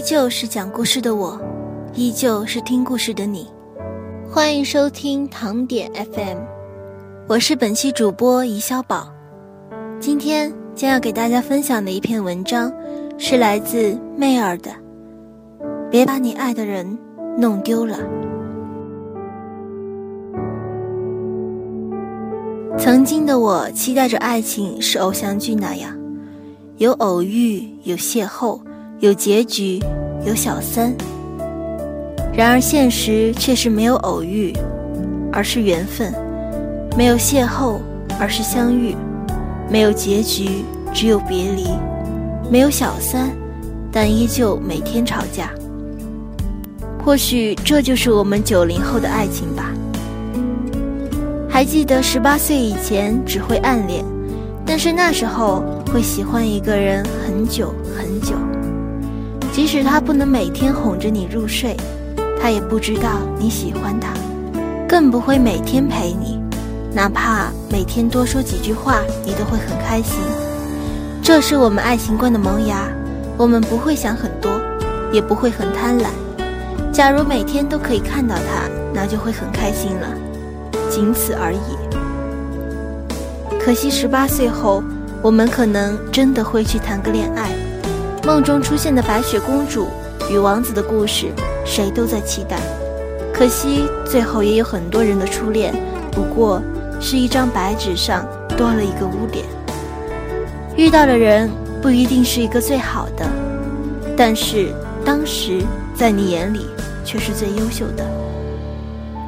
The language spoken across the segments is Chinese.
依旧是讲故事的我，依旧是听故事的你。欢迎收听糖点 FM，我是本期主播怡小宝。今天将要给大家分享的一篇文章，是来自妹儿的。别把你爱的人弄丢了。曾经的我期待着爱情是偶像剧那样，有偶遇，有邂逅。有结局，有小三。然而现实却是没有偶遇，而是缘分；没有邂逅，而是相遇；没有结局，只有别离；没有小三，但依旧每天吵架。或许这就是我们九零后的爱情吧。还记得十八岁以前只会暗恋，但是那时候会喜欢一个人很久很久。即使他不能每天哄着你入睡，他也不知道你喜欢他，更不会每天陪你，哪怕每天多说几句话，你都会很开心。这是我们爱情观的萌芽，我们不会想很多，也不会很贪婪。假如每天都可以看到他，那就会很开心了，仅此而已。可惜十八岁后，我们可能真的会去谈个恋爱。梦中出现的白雪公主与王子的故事，谁都在期待。可惜最后也有很多人的初恋，不过是一张白纸上多了一个污点。遇到的人不一定是一个最好的，但是当时在你眼里却是最优秀的。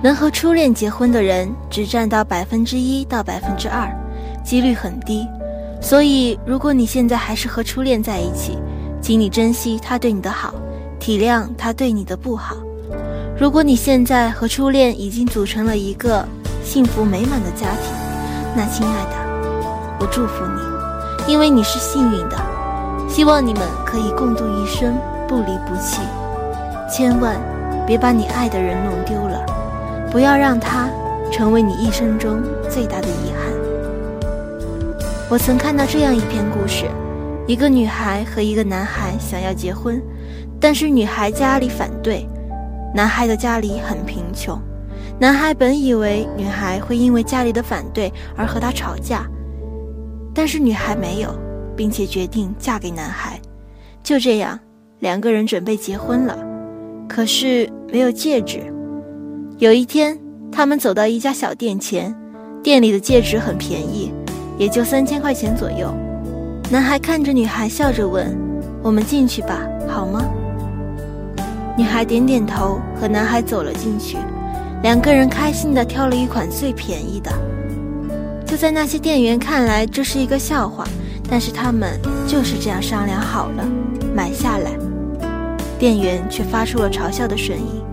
能和初恋结婚的人只占到百分之一到百分之二，几率很低。所以如果你现在还是和初恋在一起，请你珍惜他对你的好，体谅他对你的不好。如果你现在和初恋已经组成了一个幸福美满的家庭，那亲爱的，我祝福你，因为你是幸运的。希望你们可以共度一生，不离不弃。千万别把你爱的人弄丢了，不要让他成为你一生中最大的遗憾。我曾看到这样一篇故事。一个女孩和一个男孩想要结婚，但是女孩家里反对，男孩的家里很贫穷。男孩本以为女孩会因为家里的反对而和他吵架，但是女孩没有，并且决定嫁给男孩。就这样，两个人准备结婚了，可是没有戒指。有一天，他们走到一家小店前，店里的戒指很便宜，也就三千块钱左右。男孩看着女孩，笑着问：“我们进去吧，好吗？”女孩点点头，和男孩走了进去。两个人开心地挑了一款最便宜的。就在那些店员看来，这是一个笑话，但是他们就是这样商量好了，买下来。店员却发出了嘲笑的声音。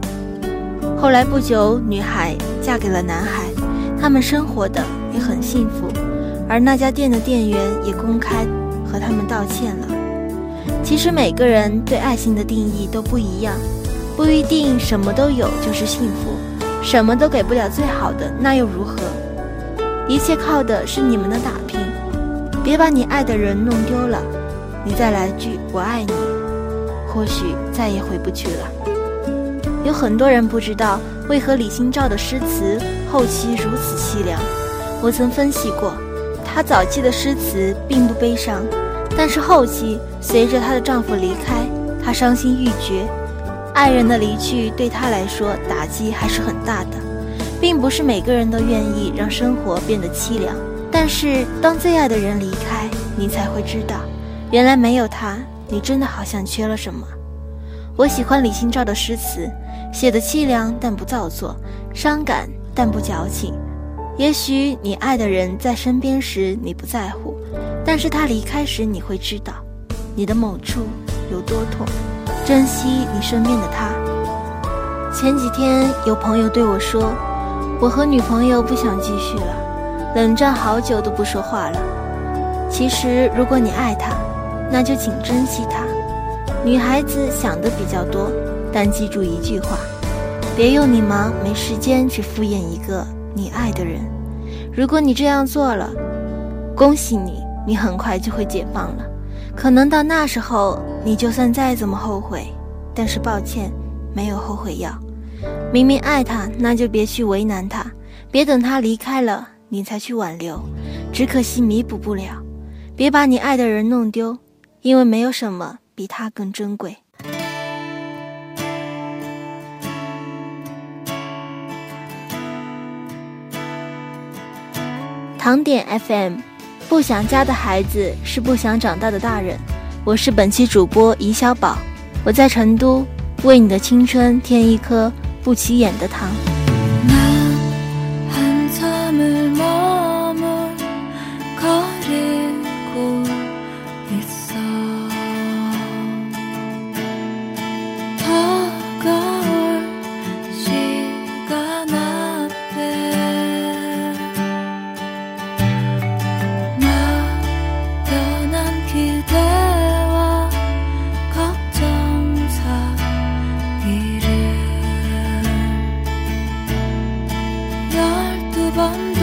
后来不久，女孩嫁给了男孩，他们生活的也很幸福，而那家店的店员也公开。和他们道歉了。其实每个人对爱情的定义都不一样，不一定什么都有就是幸福，什么都给不了最好的那又如何？一切靠的是你们的打拼。别把你爱的人弄丢了，你再来句我爱你，或许再也回不去了。有很多人不知道为何李清照的诗词后期如此凄凉。我曾分析过。她早期的诗词并不悲伤，但是后期随着她的丈夫离开，她伤心欲绝。爱人的离去对她来说打击还是很大的，并不是每个人都愿意让生活变得凄凉。但是当最爱的人离开，你才会知道，原来没有他，你真的好像缺了什么。我喜欢李清照的诗词，写的凄凉但不造作，伤感但不矫情。也许你爱的人在身边时你不在乎，但是他离开时你会知道，你的某处有多痛。珍惜你身边的他。前几天有朋友对我说，我和女朋友不想继续了，冷战好久都不说话了。其实如果你爱他，那就请珍惜他。女孩子想的比较多，但记住一句话，别用你忙没时间去敷衍一个。你爱的人，如果你这样做了，恭喜你，你很快就会解放了。可能到那时候，你就算再怎么后悔，但是抱歉，没有后悔药。明明爱他，那就别去为难他，别等他离开了你才去挽留，只可惜弥补不了。别把你爱的人弄丢，因为没有什么比他更珍贵。糖点 FM，不想家的孩子是不想长大的大人。我是本期主播怡小宝，我在成都，为你的青春添一颗不起眼的糖。responder.